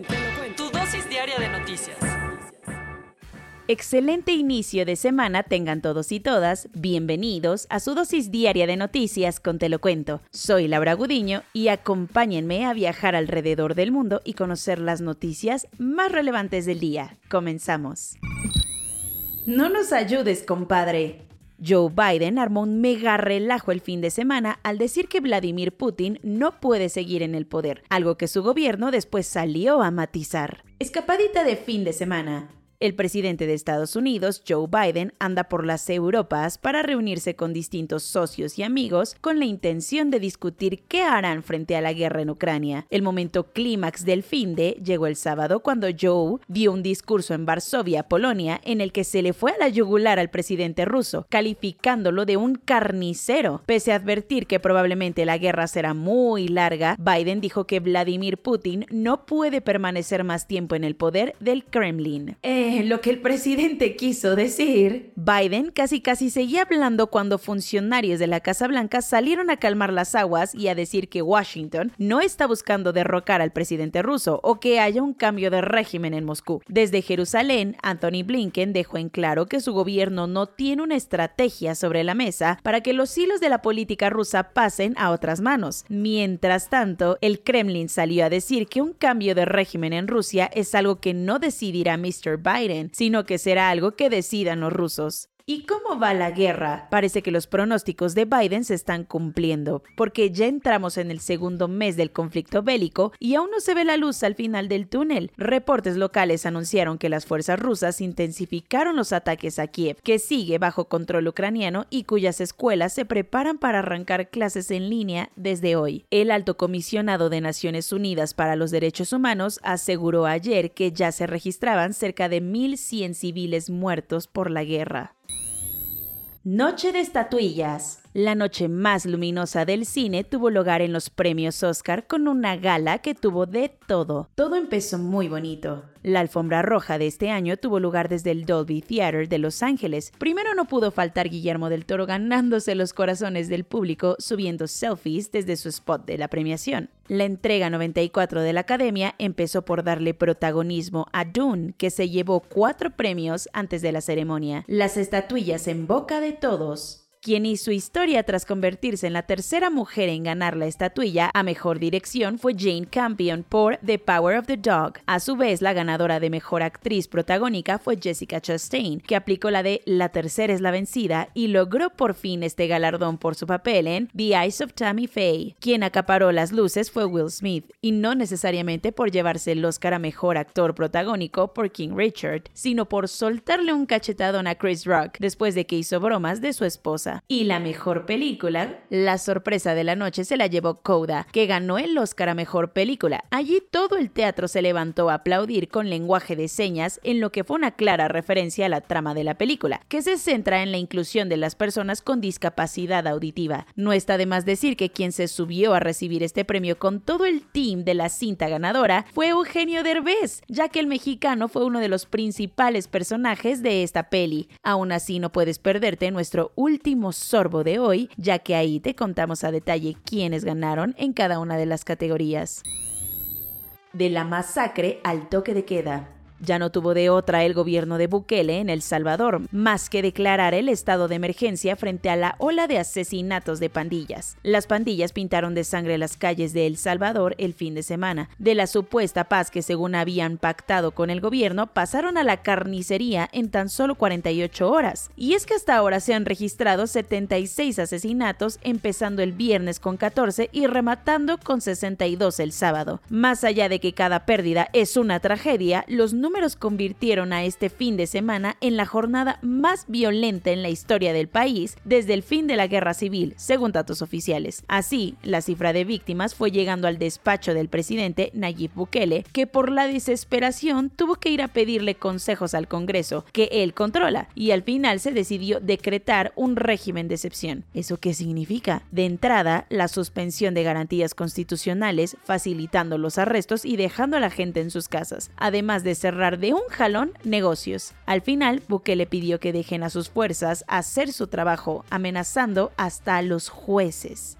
cuento, te lo cuento. Tu dosis diaria de noticias. Excelente inicio de semana tengan todos y todas. Bienvenidos a su dosis diaria de noticias con Te lo cuento. Soy Laura Gudiño y acompáñenme a viajar alrededor del mundo y conocer las noticias más relevantes del día. Comenzamos. No nos ayudes, compadre. Joe Biden armó un mega relajo el fin de semana al decir que Vladimir Putin no puede seguir en el poder, algo que su gobierno después salió a matizar. Escapadita de fin de semana. El presidente de Estados Unidos, Joe Biden, anda por las Europas para reunirse con distintos socios y amigos con la intención de discutir qué harán frente a la guerra en Ucrania. El momento clímax del fin de llegó el sábado cuando Joe dio un discurso en Varsovia, Polonia, en el que se le fue a la yugular al presidente ruso, calificándolo de un carnicero. Pese a advertir que probablemente la guerra será muy larga, Biden dijo que Vladimir Putin no puede permanecer más tiempo en el poder del Kremlin. Eh, lo que el presidente quiso decir. Biden casi casi seguía hablando cuando funcionarios de la Casa Blanca salieron a calmar las aguas y a decir que Washington no está buscando derrocar al presidente ruso o que haya un cambio de régimen en Moscú. Desde Jerusalén, Anthony Blinken dejó en claro que su gobierno no tiene una estrategia sobre la mesa para que los hilos de la política rusa pasen a otras manos. Mientras tanto, el Kremlin salió a decir que un cambio de régimen en Rusia es algo que no decidirá Mr. Biden sino que será algo que decidan los rusos. ¿Y cómo va la guerra? Parece que los pronósticos de Biden se están cumpliendo, porque ya entramos en el segundo mes del conflicto bélico y aún no se ve la luz al final del túnel. Reportes locales anunciaron que las fuerzas rusas intensificaron los ataques a Kiev, que sigue bajo control ucraniano y cuyas escuelas se preparan para arrancar clases en línea desde hoy. El alto comisionado de Naciones Unidas para los Derechos Humanos aseguró ayer que ya se registraban cerca de 1.100 civiles muertos por la guerra. Noche de estatuillas. La noche más luminosa del cine tuvo lugar en los premios Oscar con una gala que tuvo de todo. Todo empezó muy bonito. La alfombra roja de este año tuvo lugar desde el Dolby Theater de Los Ángeles. Primero no pudo faltar Guillermo del Toro ganándose los corazones del público subiendo selfies desde su spot de la premiación. La entrega 94 de la Academia empezó por darle protagonismo a Dune, que se llevó cuatro premios antes de la ceremonia. Las estatuillas en boca de todos quien hizo historia tras convertirse en la tercera mujer en ganar la estatuilla a mejor dirección fue Jane Campion por The Power of the Dog. A su vez, la ganadora de mejor actriz protagónica fue Jessica Chastain, que aplicó la de La tercera es la vencida y logró por fin este galardón por su papel en The Eyes of Tammy Faye. Quien acaparó las luces fue Will Smith, y no necesariamente por llevarse el Oscar a mejor actor protagónico por King Richard, sino por soltarle un cachetadón a Chris Rock después de que hizo bromas de su esposa. Y la mejor película, la sorpresa de la noche se la llevó Coda, que ganó el Oscar a mejor película. Allí todo el teatro se levantó a aplaudir con lenguaje de señas en lo que fue una clara referencia a la trama de la película, que se centra en la inclusión de las personas con discapacidad auditiva. No está de más decir que quien se subió a recibir este premio con todo el team de la cinta ganadora fue Eugenio Derbez, ya que el mexicano fue uno de los principales personajes de esta peli. Aún así no puedes perderte nuestro último sorbo de hoy, ya que ahí te contamos a detalle quiénes ganaron en cada una de las categorías. De la masacre al toque de queda. Ya no tuvo de otra el gobierno de Bukele en El Salvador, más que declarar el estado de emergencia frente a la ola de asesinatos de pandillas. Las pandillas pintaron de sangre las calles de El Salvador el fin de semana. De la supuesta paz que según habían pactado con el gobierno, pasaron a la carnicería en tan solo 48 horas. Y es que hasta ahora se han registrado 76 asesinatos, empezando el viernes con 14 y rematando con 62 el sábado. Más allá de que cada pérdida es una tragedia, los números números convirtieron a este fin de semana en la jornada más violenta en la historia del país desde el fin de la guerra civil, según datos oficiales. Así, la cifra de víctimas fue llegando al despacho del presidente Nayib Bukele, que por la desesperación tuvo que ir a pedirle consejos al Congreso, que él controla, y al final se decidió decretar un régimen de excepción. ¿Eso qué significa? De entrada, la suspensión de garantías constitucionales, facilitando los arrestos y dejando a la gente en sus casas, además de de un jalón negocios. Al final, Bukele pidió que dejen a sus fuerzas hacer su trabajo, amenazando hasta a los jueces.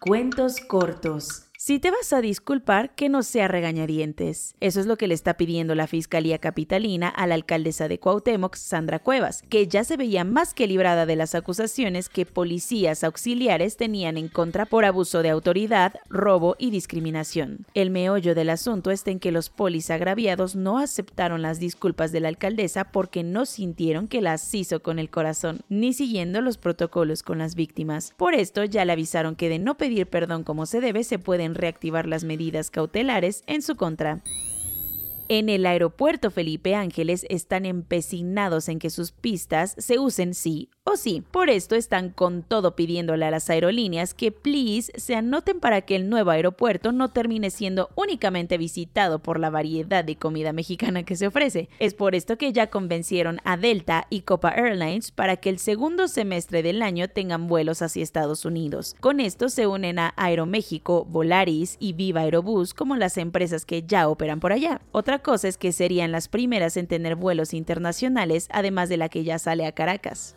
Cuentos cortos. Si te vas a disculpar, que no sea regañadientes. Eso es lo que le está pidiendo la Fiscalía Capitalina a la alcaldesa de Cuauhtémoc, Sandra Cuevas, que ya se veía más que librada de las acusaciones que policías auxiliares tenían en contra por abuso de autoridad, robo y discriminación. El meollo del asunto está en que los polis agraviados no aceptaron las disculpas de la alcaldesa porque no sintieron que las hizo con el corazón, ni siguiendo los protocolos con las víctimas. Por esto ya le avisaron que de no pedir perdón como se debe se pueden reactivar las medidas cautelares en su contra. En el aeropuerto Felipe Ángeles están empecinados en que sus pistas se usen sí o sí. Por esto están con todo pidiéndole a las aerolíneas que please se anoten para que el nuevo aeropuerto no termine siendo únicamente visitado por la variedad de comida mexicana que se ofrece. Es por esto que ya convencieron a Delta y Copa Airlines para que el segundo semestre del año tengan vuelos hacia Estados Unidos. Con esto se unen a Aeroméxico, Volaris y Viva Aerobús como las empresas que ya operan por allá. Otra cosa es que serían las primeras en tener vuelos internacionales, además de la que ya sale a Caracas.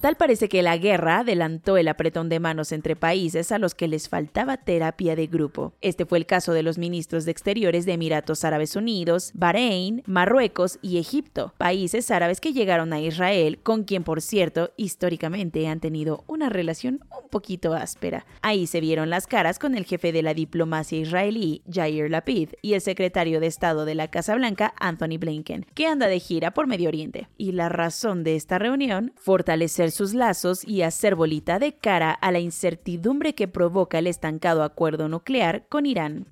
Tal parece que la guerra adelantó el apretón de manos entre países a los que les faltaba terapia de grupo. Este fue el caso de los ministros de Exteriores de Emiratos Árabes Unidos, Bahrein, Marruecos y Egipto, países árabes que llegaron a Israel, con quien por cierto históricamente han tenido una relación un poquito áspera. Ahí se vieron las caras con el jefe de la diplomacia israelí, Jair Lapid, y el secretario de Estado de la Casa Blanca, Anthony Blinken, que anda de gira por Medio Oriente. Y la razón de esta reunión, fortalecer sus lazos y hacer bolita de cara a la incertidumbre que provoca el estancado acuerdo nuclear con Irán.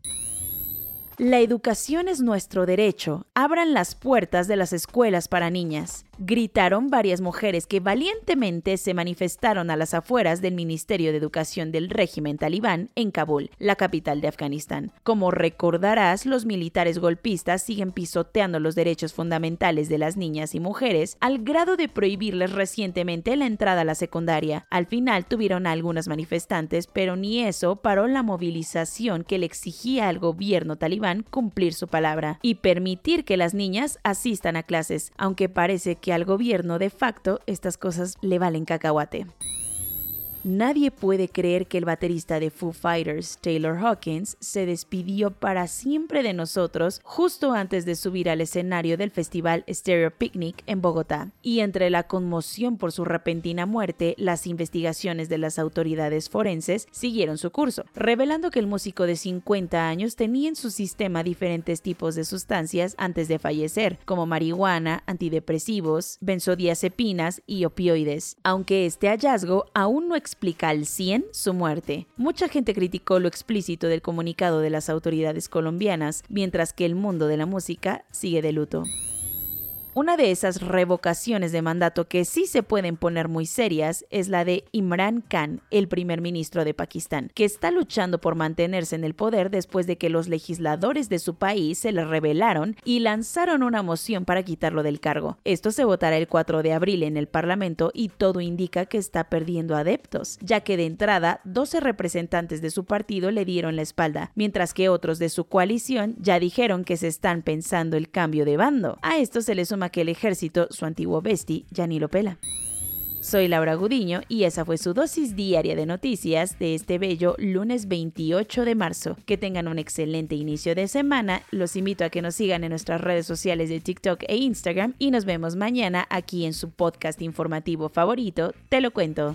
La educación es nuestro derecho. Abran las puertas de las escuelas para niñas gritaron varias mujeres que valientemente se manifestaron a las afueras del Ministerio de Educación del régimen talibán en Kabul, la capital de Afganistán. Como recordarás, los militares golpistas siguen pisoteando los derechos fundamentales de las niñas y mujeres al grado de prohibirles recientemente la entrada a la secundaria. Al final tuvieron a algunas manifestantes, pero ni eso paró la movilización que le exigía al gobierno talibán cumplir su palabra y permitir que las niñas asistan a clases, aunque parece que al gobierno de facto estas cosas le valen cacahuate. Nadie puede creer que el baterista de Foo Fighters, Taylor Hawkins, se despidió para siempre de nosotros justo antes de subir al escenario del festival Stereo Picnic en Bogotá. Y entre la conmoción por su repentina muerte, las investigaciones de las autoridades forenses siguieron su curso, revelando que el músico de 50 años tenía en su sistema diferentes tipos de sustancias antes de fallecer, como marihuana, antidepresivos, benzodiazepinas y opioides, aunque este hallazgo aún no explica al 100 su muerte. Mucha gente criticó lo explícito del comunicado de las autoridades colombianas, mientras que el mundo de la música sigue de luto. Una de esas revocaciones de mandato que sí se pueden poner muy serias es la de Imran Khan, el primer ministro de Pakistán, que está luchando por mantenerse en el poder después de que los legisladores de su país se le rebelaron y lanzaron una moción para quitarlo del cargo. Esto se votará el 4 de abril en el Parlamento y todo indica que está perdiendo adeptos, ya que de entrada 12 representantes de su partido le dieron la espalda, mientras que otros de su coalición ya dijeron que se están pensando el cambio de bando. A esto se le suma que el ejército, su antiguo besti, ya ni lo pela. Soy Laura Gudiño y esa fue su dosis diaria de noticias de este bello lunes 28 de marzo. Que tengan un excelente inicio de semana. Los invito a que nos sigan en nuestras redes sociales de TikTok e Instagram y nos vemos mañana aquí en su podcast informativo favorito, Te lo cuento.